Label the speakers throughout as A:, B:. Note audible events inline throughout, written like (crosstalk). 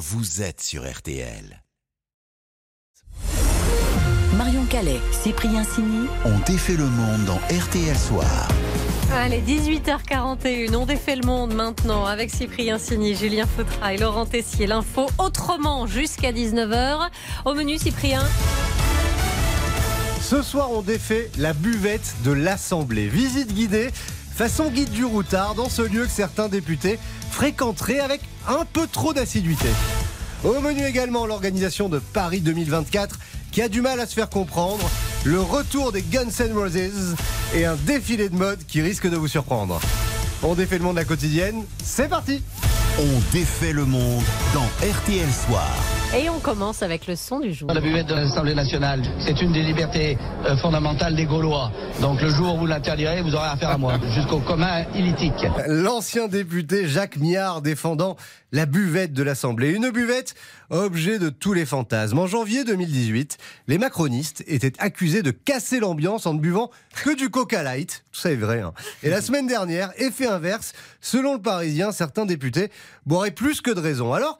A: vous êtes sur RTL.
B: Marion Calais, Cyprien Sini.
A: On défait le monde dans RTL Soir.
C: Allez, 18h41, on défait le monde maintenant avec Cyprien Signy, Julien Fautra et Laurent Tessier. L'info autrement jusqu'à 19h. Au menu, Cyprien.
D: Ce soir, on défait la buvette de l'Assemblée. Visite guidée, façon guide du routard, dans ce lieu que certains députés fréquenteraient avec un peu trop d'assiduité. Au menu également, l'organisation de Paris 2024 qui a du mal à se faire comprendre, le retour des Guns N' Roses et un défilé de mode qui risque de vous surprendre. On défait le monde à la quotidienne, c'est parti
A: On défait le monde dans RTL Soir.
C: Et on commence avec le son du jour.
E: La buvette de l'Assemblée nationale, c'est une des libertés euh, fondamentales des Gaulois. Donc le jour où vous l'interdirez, vous aurez affaire à moi, (laughs) jusqu'au commun illitique.
D: L'ancien député Jacques Miard défendant la buvette de l'Assemblée. Une buvette objet de tous les fantasmes. En janvier 2018, les macronistes étaient accusés de casser l'ambiance en ne buvant que du Coca Light. Tout ça est vrai. hein. Et la semaine dernière, effet inverse, selon le Parisien, certains députés boiraient plus que de raison. Alors,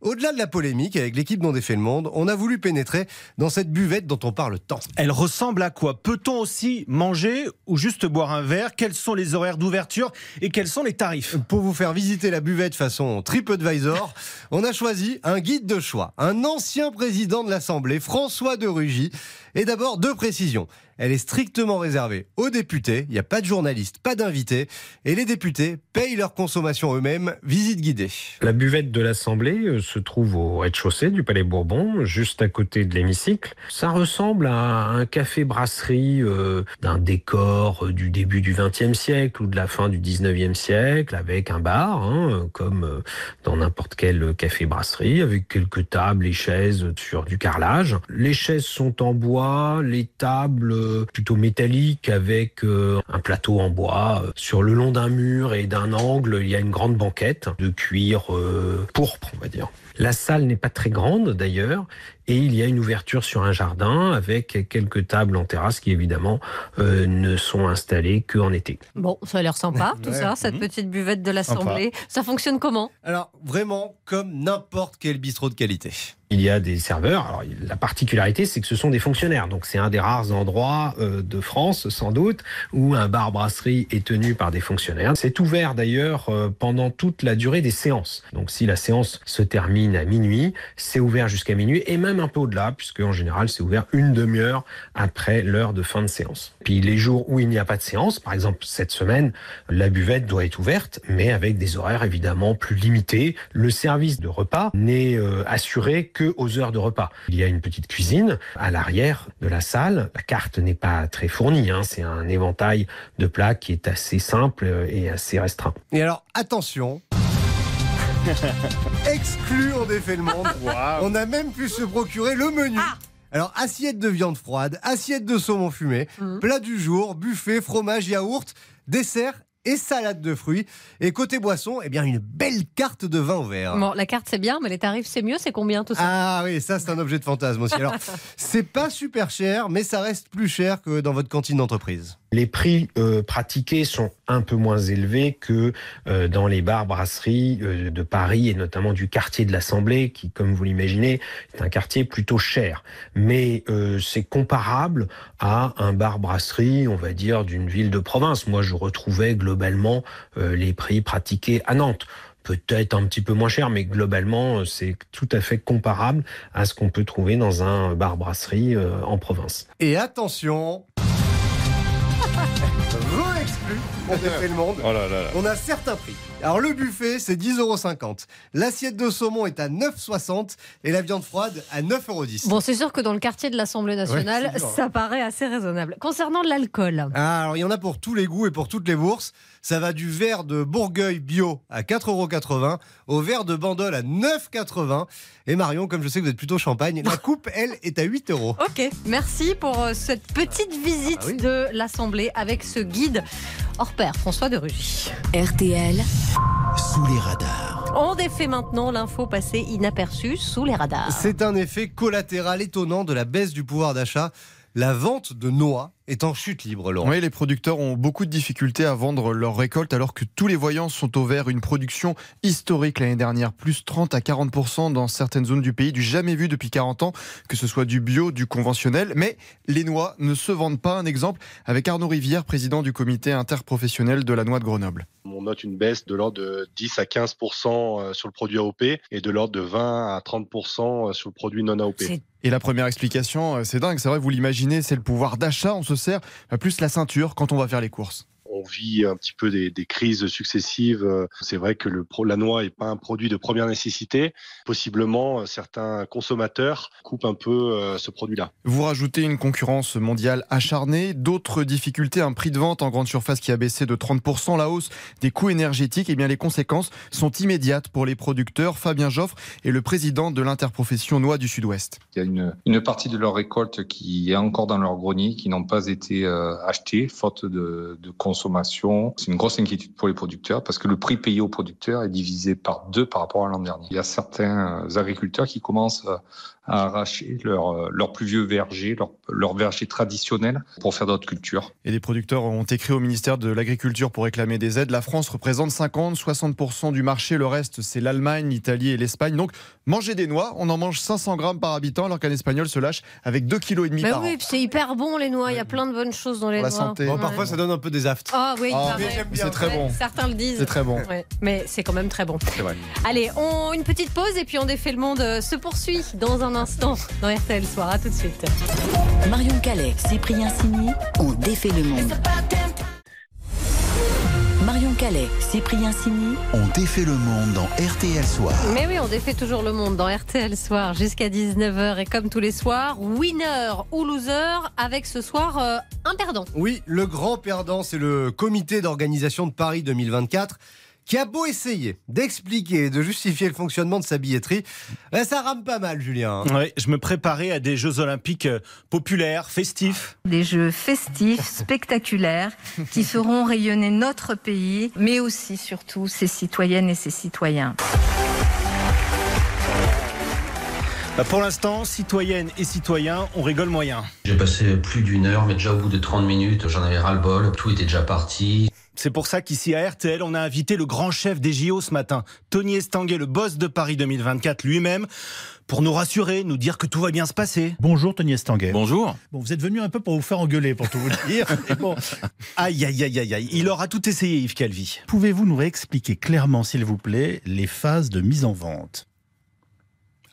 D: au-delà de la polémique avec l'équipe dont défait le monde, on a voulu pénétrer dans cette buvette dont on parle tant.
F: Elle ressemble à quoi? Peut-on aussi manger ou juste boire un verre? Quels sont les horaires d'ouverture et quels sont les tarifs?
D: Pour vous faire visiter la buvette façon TripAdvisor, on a choisi un guide de choix, un ancien président de l'Assemblée, François de Rugy. Et d'abord, deux précisions. Elle est strictement réservée aux députés, il n'y a pas de journalistes, pas d'invités, et les députés payent leur consommation eux-mêmes, visite guidée.
G: La buvette de l'Assemblée euh, se trouve au rez-de-chaussée du Palais Bourbon, juste à côté de l'hémicycle. Ça ressemble à un café-brasserie euh, d'un décor euh, du début du XXe siècle ou de la fin du XIXe siècle, avec un bar, hein, comme euh, dans n'importe quel café-brasserie, avec quelques tables et chaises sur du carrelage. Les chaises sont en bois, les tables euh, plutôt métalliques, avec un plateau en bois. Sur le long d'un mur et d'un angle, il y a une grande banquette de cuir pourpre, on va dire. La salle n'est pas très grande d'ailleurs, et il y a une ouverture sur un jardin avec quelques tables en terrasse qui évidemment euh, ne sont installées qu'en été.
C: Bon, ça a l'air sympa (laughs) tout
D: Ouais.
C: ça, cette petite buvette de l'Assemblée. Ça fonctionne comment?
D: Alors, vraiment, comme n'importe quel bistrot de qualité.
G: Il y a des serveurs. Alors, la particularité, c'est que ce sont des fonctionnaires. Donc, c'est un des rares endroits euh, de France, sans doute, où un bar-brasserie est tenu par des fonctionnaires. C'est ouvert d'ailleurs euh, pendant toute la durée des séances. Donc, si la séance se termine à minuit, c'est ouvert jusqu'à minuit et même un peu au-delà, puisque en général, c'est ouvert une demi-heure après l'heure de fin de séance. Puis, les jours où il n'y a pas de séance, par exemple cette semaine, la buvette doit être ouverte, mais avec des horaires évidemment plus limités. Le service de repas n'est euh, assuré que aux heures de repas. Il y a une petite cuisine à l'arrière de la salle. La carte n'est pas très fournie. hein. C'est un éventail de plats qui est assez simple euh, et assez restreint.
D: Et alors, attention. (laughs) Exclu, on défait le monde. On a même pu se procurer le menu. Alors, assiette de viande froide, assiette de saumon fumé,
C: Mhm.
D: plat du jour, buffet, fromage, yaourt, dessert et salade de fruits. Et côté boisson, eh bien, une belle carte de vin au verre.
C: Bon, la carte c'est bien, mais les tarifs c'est mieux, c'est combien tout ça?
D: Ah oui, ça c'est un objet de fantasme aussi. Alors, (laughs) c'est pas super cher, mais ça reste plus cher que dans votre cantine d'entreprise.
G: Les prix euh, pratiqués sont un peu moins élevés que euh, dans les bars brasseries euh, de Paris et notamment du quartier de l'Assemblée qui, comme vous l'imaginez, est un quartier plutôt cher. Mais c'est comparable à un bar brasserie, on va dire, d'une ville de province. Moi, je retrouvais globalement les prix pratiqués à Nantes. Peut-être un petit peu moins cher, mais globalement, c'est tout à fait comparable à ce qu'on peut trouver dans un bar brasserie euh, en province.
D: Et attention. (laughs) Re-exclu, on défait le monde. On a certains prix. Alors le buffet, c'est 10,50€. L'assiette de saumon est à 9,60€ et la viande froide à 9,10€.
C: Bon, c'est sûr que dans le quartier de l'Assemblée nationale,
D: Ouais,
C: ça paraît assez raisonnable. Concernant l'alcool,
D: Ah, alors il y en a pour tous les goûts et pour toutes les bourses. Ça va du verre de Bourgueil bio à 4,80€ au verre de Bandol à 9,80€. Et Marion, comme je sais que vous êtes plutôt champagne, la (laughs) coupe, elle, est à 8€.
C: Ok, merci pour euh, cette petite visite
D: Ah oui.
C: de l'Assemblée avec ce guide hors pair, François de Rugy.
B: RTL,
A: Sous les radars.
C: On défait maintenant l'info passée inaperçue sous les radars.
D: C'est un effet collatéral étonnant de la baisse du pouvoir d'achat. La vente de noix est en chute libre, Laurent.
H: Oui, les producteurs ont beaucoup de difficultés à vendre leurs récoltes alors que tous les voyants sont au vert. Une production historique l'année dernière, plus 30 à 40% dans certaines zones du pays, du jamais vu depuis 40 ans, que ce soit du bio, du conventionnel. Mais les noix ne se vendent pas. Un exemple avec Arnaud Rivière, président du comité interprofessionnel de la noix de Grenoble.
I: On note une baisse de l'ordre de 10 à 15% sur le produit AOP et de l'ordre de 20 à 30% sur le produit non AOP.
H: Et la première explication, c'est dingue, c'est vrai, vous l'imaginez, c'est le pouvoir d'achat. On se sert plus la ceinture quand on va faire les courses
I: on vit un petit peu des, des crises successives. C'est vrai que le, la noix n'est pas un produit de première nécessité. Possiblement, certains consommateurs coupent un peu ce produit-là.
H: Vous rajoutez une concurrence mondiale acharnée, d'autres difficultés, un prix de vente en grande surface qui a baissé de 30%, la hausse des coûts énergétiques. Et eh bien les conséquences sont immédiates pour les producteurs. Fabien Joffre est le président de l'interprofession Noix du Sud-Ouest.
J: Il y a une, une, partie de leur récolte qui est encore dans leur grenier, qui n'ont pas été euh, achetées, faute de, de consommation c'est une grosse inquiétude pour les producteurs parce que le prix payé aux producteurs est divisé par deux par rapport à l'an dernier. Il y a certains agriculteurs qui commencent à arracher leur, euh, leur plus vieux verger, leur, leur verger traditionnel pour faire d'autres cultures.
H: Et les producteurs ont écrit au ministère de l'Agriculture pour réclamer des aides. La France représente 50-60% du marché, le reste c'est l'Allemagne, l'Italie et l'Espagne. Donc manger des noix, on en mange 500 grammes par habitant alors qu'un Espagnol se lâche avec 2,5 kg par
C: oui,
H: an.
C: C'est hyper bon les noix, il y a plein de bonnes choses dans les
H: Pour
C: noix.
H: la santé.
D: Bon, parfois, ça donne un peu des aftes.
C: Ah oui,
H: Ah. C'est très bon.
C: Certains le disent.
H: C'est très bon.
C: Ouais, mais c'est quand même très bon.
H: C'est vrai.
C: Allez, on, une petite pause et puis on défait le monde euh, se poursuit dans un instant dans RTL Soir. À tout de suite.
B: Marion Calais, Cyprien Sini ont défait le monde. Marion Calais, Cyprien Sini
A: On défait le monde dans RTL Soir.
C: Mais oui, on défait toujours le monde dans RTL Soir jusqu'à 19h et comme tous les soirs, winner ou loser avec ce soir euh, un perdant.
D: Oui, le grand perdant, c'est le comité d'organisation de Paris 2024 qui a beau essayer d'expliquer et de justifier le fonctionnement de sa billetterie, ben, ça rame pas mal, Julien.
F: Ouais, je me préparais à des Jeux Olympiques euh, populaires, festifs.
K: Des jeux festifs, (laughs) spectaculaires, qui feront rayonner notre pays, mais aussi, surtout, ses citoyennes et ses citoyens.
F: Bah, pour l'instant, citoyennes et citoyens, on rigole moyen.
L: J'ai passé plus d'une heure, mais déjà au bout de 30 minutes, j'en avais ras-le-bol, tout était déjà parti.
F: C'est pour ça qu'ici à RTL, on a invité le grand chef des JO ce matin, Tony Estanguet, le boss de Paris 2024 lui-même, pour nous rassurer, nous dire que tout va bien se passer.
M: Bonjour Tony Estanguet.
N: Bonjour.
M: Bon, vous êtes venu un peu pour vous faire engueuler, pour tout vous dire. (laughs) Et bon,
F: Aïe, aïe, aïe, aïe, aïe. Il aura tout essayé, Yves Calvi.
M: pouvez-vous nous réexpliquer clairement, s'il vous plaît, les phases de mise en vente?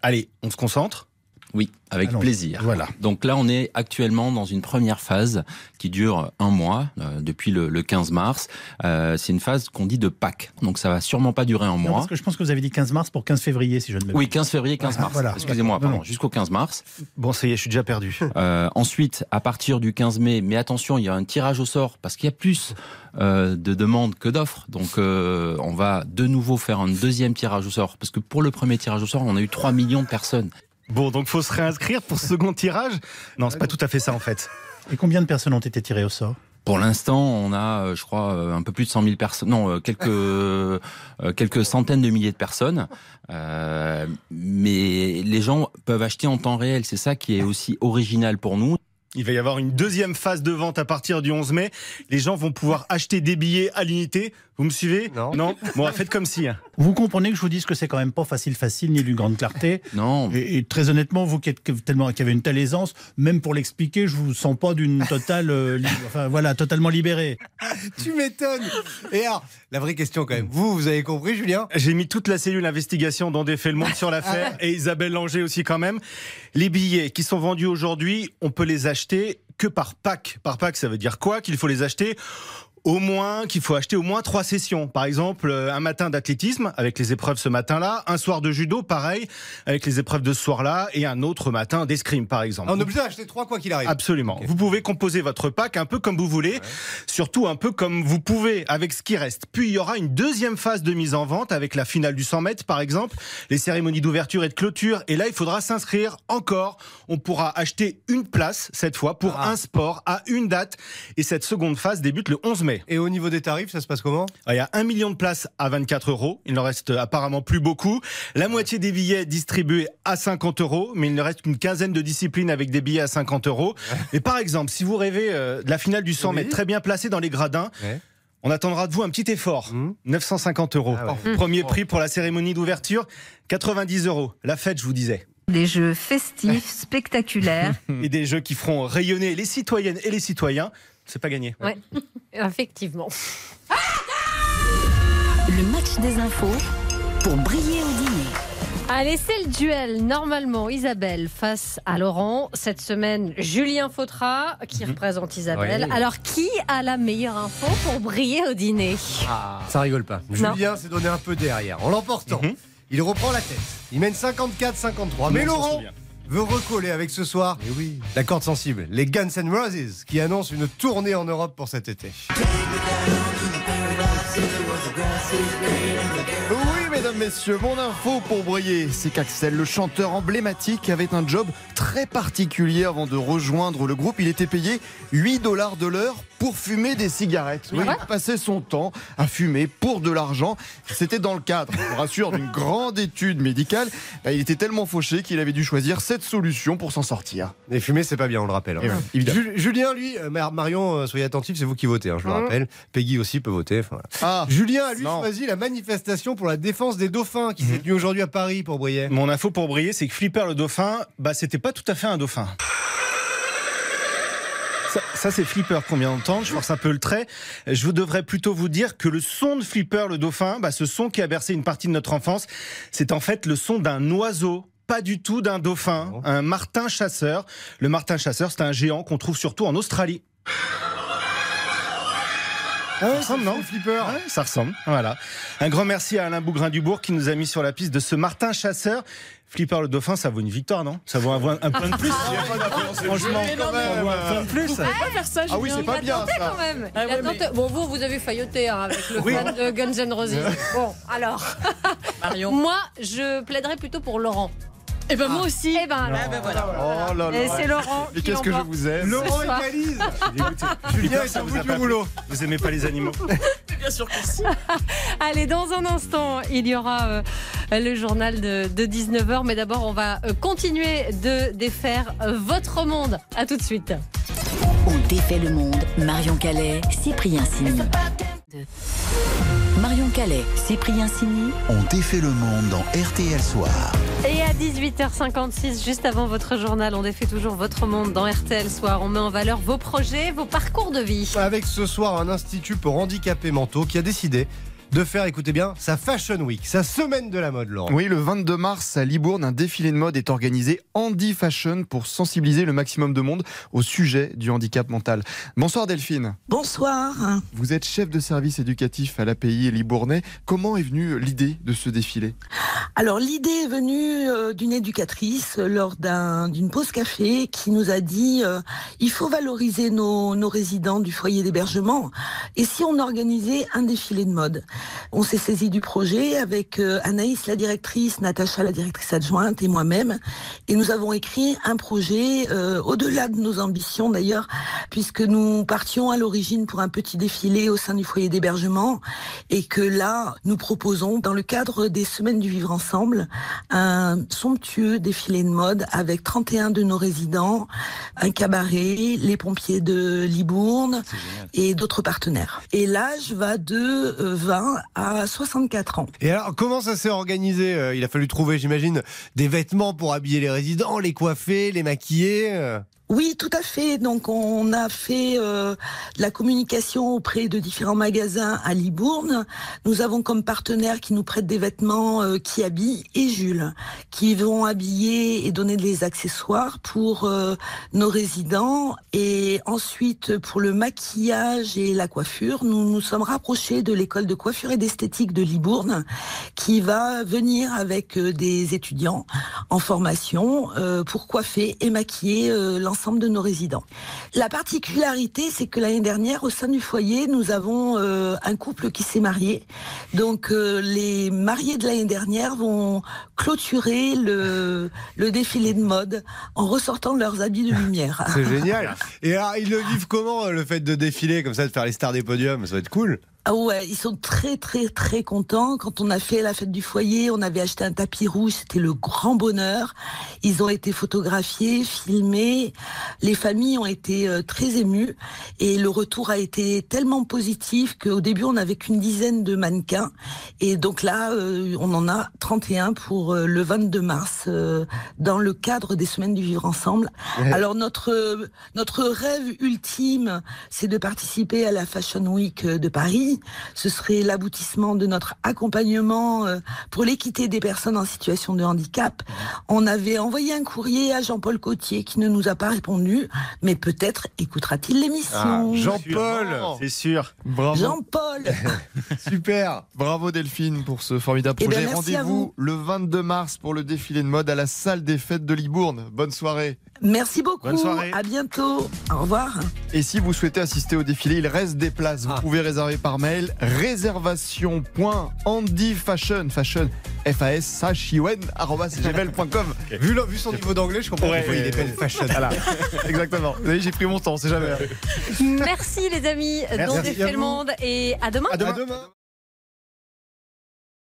F: Allez, on se concentre
N: Oui, avec plaisir.
M: Voilà.
N: Donc là, on est actuellement dans une première phase qui dure un mois, euh, depuis le, le 15 mars. Euh, c'est une phase qu'on dit de Pâques. Donc ça va sûrement pas durer un
M: Non,
N: mois.
M: parce que je pense que vous avez dit 15 mars pour 15 février, si je ne me
N: Oui, 15 février, 15
M: Ah,
N: mars.
M: voilà.
N: Excusez-moi, pardon, jusqu'au 15 mars.
F: Bon, ça y est, je suis déjà perdu. (laughs)
N: Euh, ensuite, à partir du 15 mai, mais attention, il y a un tirage au sort parce qu'il y a plus de demandes que d'offres. Donc, on va de nouveau faire un deuxième tirage au sort parce que pour le premier tirage au sort, on a eu 3 millions de personnes.
F: Bon, donc faut se réinscrire pour ce second tirage Non, c'est pas tout à fait ça en fait.
M: Et combien de personnes ont été tirées au sort?
N: Pour l'instant, on a, euh, je crois, euh, un peu plus de 100 000 personnes. Non, euh, quelques quelques centaines de milliers de personnes. Euh, mais les gens peuvent acheter en temps réel. C'est ça qui est aussi original pour nous.
F: Il va y avoir une deuxième phase de vente à partir du 11 mai. Les gens vont pouvoir acheter des billets à l'unité. Vous me suivez
D: Non.
F: Non Bon, faites comme si. hein.
M: Vous comprenez que je vous dise que c'est quand même pas facile, facile, ni d'une grande clarté.
N: Non.
M: Et, et très honnêtement, vous qui, êtes tellement, qui avez une telle aisance, même pour l'expliquer, je vous sens pas d'une totale, euh, li- enfin voilà, totalement libéré. (laughs)
D: Tu m'étonnes. Et alors, la vraie question quand même, vous, vous avez compris, Julien?
F: J'ai mis toute la cellule investigation dont défait le monde sur l'affaire (laughs) et Isabelle Langer aussi quand même. Les billets qui sont vendus aujourd'hui, on peut les acheter que par pack. Par pack, ça veut dire quoi? Qu'il faut les acheter au moins, qu'il faut acheter au moins trois sessions. Par exemple, euh, un matin d'athlétisme avec les épreuves ce matin-là, un soir de judo, pareil, avec les épreuves de ce soir-là, et un autre matin d'escrime, par exemple.
D: On est obligé d'acheter trois quoi qu'il arrive.
F: Absolument. Vous pouvez composer votre pack un peu comme vous voulez, surtout un peu comme vous pouvez avec ce qui reste. Puis il y aura une deuxième phase de mise en vente avec la finale du 100 mètres par exemple, les cérémonies d'ouverture et de clôture. Et là, il faudra s'inscrire encore. On pourra acheter une place cette fois pour
D: Ah.
F: un sport à une date. Et cette seconde phase débute le 11 mai. Mai.
D: Et au niveau des tarifs, ça se passe comment?
F: Il y a un million de places à 24 euros. Il n'en reste apparemment plus beaucoup. La moitié des billets distribués à 50 euros, mais il ne reste qu'une quinzaine de disciplines avec des billets à 50 euros. Et par exemple, si vous rêvez euh, de la finale du 100
D: Oui.
F: mètres très bien placée dans les gradins,
D: Ouais.
F: on attendra de vous un petit effort.
D: Mmh.
F: 950 euros.
D: Ah ouais.
F: Premier prix pour la cérémonie d'ouverture, 90 euros. La fête, je vous disais.
K: Des jeux festifs, spectaculaires. (laughs)
F: Et des jeux qui feront rayonner les citoyennes et les citoyens. C'est pas gagné.
C: Ouais, (laughs) effectivement.
B: Le match des infos pour briller au dîner.
C: Allez, c'est le duel. Normalement, Isabelle face à Laurent. Cette semaine, Julien Fautra qui représente Isabelle. Alors, qui a la meilleure info pour briller au dîner
D: Ça rigole pas.
C: Non.
D: Julien s'est donné un peu derrière. En l'emportant,
F: Mhm.
D: il reprend la tête. Il mène 54-53. Mais Laurent. Veut recoller avec ce soir la corde sensible, les Guns N' Roses, qui annoncent une tournée en Europe pour cet été.
H: Oui, mesdames, messieurs, mon info pour briller, c'est qu'Axel, le chanteur emblématique, avait un job très particulier avant de rejoindre le groupe. Il était payé 8 dollars de l'heure pour fumer des cigarettes. Oui, il passait son temps à fumer pour de l'argent. C'était dans le cadre, je vous rassure, d'une (laughs) grande étude médicale. Il était tellement fauché qu'il avait dû choisir cette solution pour s'en sortir.
D: Et fumer, c'est pas bien, on le rappelle. hein.
H: Eh.
D: Ju- Julien, lui, euh, Mar- Marion, euh, soyez attentifs, c'est vous qui votez, hein, je le
C: Mhm.
D: rappelle. Peggy aussi peut voter. enfin, voilà.
H: Ah,
D: Julien a lui
H: Non.
D: choisi la manifestation pour la défense des dauphins qui s'est tenue aujourd'hui à Paris pour briller.
F: Mon info pour briller, c'est que Flipper le dauphin, bah c'était pas tout à fait un dauphin. Ça, ça, c'est Flipper qu'on vient d'entendre, je force un peu le trait. Je vous devrais plutôt vous dire que le son de Flipper le dauphin, bah, ce son qui a bercé une partie de notre enfance, c'est en fait le son d'un oiseau. Pas du tout d'un dauphin, un martin chasseur. Le martin chasseur, c'est un géant qu'on trouve surtout en Australie.
D: Ah ouais,
F: Ça ressemble, non
D: Flipper.
F: Ouais, ça ressemble. Voilà. Un grand merci à Alain Bougrain-Dubourg qui nous a mis sur la piste de ce Martin Chasseur. Flipper le dauphin, ça vaut une victoire, non? Ça vaut un, un point de plus. Franchement, ça vaut un point de plus. (laughs)
C: pas faire ça,
H: Ah oui, c'est pas bien, ça.
C: quand même.
M: Ah ouais.
C: Bon, vous, vous avez failloté hein, avec le
F: Oui.
C: fan de Guns N' Roses. Bon, alors. (laughs) Moi, je plaiderais plutôt pour Laurent.
O: Et ben moi aussi.
C: Eh ben, alors.
H: Oh là
C: Et
H: là.
C: c'est Laurent.
H: Et
C: qui
H: qu'est-ce que je vous aime
D: Laurent égalise. (laughs)
F: Écoutez,
D: Julien est
F: ça
D: au
F: vous
D: bout
F: a
D: du rouleau.
F: Vous aimez pas les animaux (laughs)
O: Bien sûr que si.
C: Allez, dans un instant, il y aura euh, le journal de, de 19h. Mais d'abord, on va euh, continuer de défaire euh, votre monde. À tout de suite.
B: On défait le monde. Marion Calais, Cyprien Sini. Marion Calais, Cyprien Sini.
A: On défait le monde dans RTL Soir.
C: Et à 18h56, juste avant votre journal, on défait toujours votre monde dans RTL Soir. On met en valeur vos projets, vos parcours de vie.
D: Avec ce soir un institut pour handicapés mentaux qui a décidé de faire, écoutez bien, sa Fashion Week, sa semaine de la mode, Laurent.
H: Oui, le 22 mars à Libourne, un défilé de mode est organisé Handy Fashion pour sensibiliser le maximum de monde au sujet du handicap mental. Bonsoir Delphine.
P: Bonsoir.
H: Vous êtes chef de service éducatif à l'API Libournais. Comment est venue l'idée de ce défilé?
P: Alors l'idée est venue euh, d'une éducatrice euh, lors d'un- d'une pause café qui nous a dit euh, il faut valoriser nos, nos résidents du foyer d'hébergement et si on organisait un défilé de mode? On s'est saisi du projet avec Anaïs la directrice, Natacha la directrice adjointe et moi-même et nous avons écrit un projet au-delà de nos ambitions d'ailleurs puisque nous partions à l'origine pour un petit défilé au sein du foyer d'hébergement et que là, nous proposons, dans le cadre des Semaines du Vivre Ensemble, un somptueux défilé de mode avec 31 de nos résidents, un cabaret, les pompiers de Libourne et d'autres partenaires. Et l'âge va de euh, 20 à 64 ans.
D: Et alors, comment ça s'est organisé Euh, Il a fallu trouver, j'imagine, des vêtements pour habiller les résidents, les coiffer, les maquiller.
P: Oui, tout à fait. Donc, on a fait euh, de la communication auprès de différents magasins à Libourne. Nous avons comme partenaires qui nous prêtent des vêtements euh, qui habillent et Jules, qui vont habiller et donner des accessoires pour euh, nos résidents. Et ensuite, pour le maquillage et la coiffure, nous nous sommes rapprochés de l'école de coiffure et d'esthétique de Libourne, qui va venir avec euh, des étudiants en formation pour coiffer et maquiller l'ensemble l'ensemble de nos résidents. La particularité, c'est que l'année dernière, au sein du foyer, nous avons euh, un couple qui s'est marié. Donc euh, les mariés de l'année dernière vont clôturer le, le défilé de mode en ressortant leurs habits de lumière.
D: C'est génial. Et alors, ils le vivent comment, le fait de défiler comme ça, de faire les stars des podiums? Ça va être cool.
P: Ah ouais, ils sont très très très contents. Quand on a fait la fête du foyer, on avait acheté un tapis rouge, c'était le grand bonheur. Ils ont été photographiés, filmés. Les familles ont été euh, très émues et le retour a été tellement positif qu'au début on n'avait qu'une dizaine de mannequins et donc là euh, on en a 31 pour euh, le 22 mars dans le cadre des semaines du vivre ensemble.
Q: Ouais.
P: Alors notre notre rêve ultime, c'est de participer à la Fashion Week de Paris. Ce serait l'aboutissement de notre accompagnement euh, pour l'équité des personnes en situation de handicap. On avait envoyé un courrier à Jean-Paul Cotier qui ne nous a pas répondu, mais peut-être écoutera-t-il l'émission.
H: Ah,
D: Jean-Paul
F: C'est sûr.
H: Bravo.
P: Jean-Paul (laughs)
D: Super
H: Bravo Delphine pour ce formidable
P: Eh ben,
H: projet. Rendez-vous
P: vous.
H: le 22 mars pour le défilé de mode à la salle des fêtes de Libourne. Bonne soirée.
P: Merci beaucoup.
H: Bonne soirée.
P: À bientôt. Au revoir.
H: Et si vous souhaitez assister au défilé, il reste des places. Vous pouvez réserver par mail réservation.andyfashion fashion f a s h i o n arobase (laughs) gmail.com.
D: Vu, son niveau d'anglais, je comprends pourquoi il épelle fashion.
H: Voilà. (laughs) Exactement. Vous voyez, j'ai pris mon temps, c'est jamais.
C: Merci les amis,
D: Merci
C: défait le monde et à demain.
D: À demain.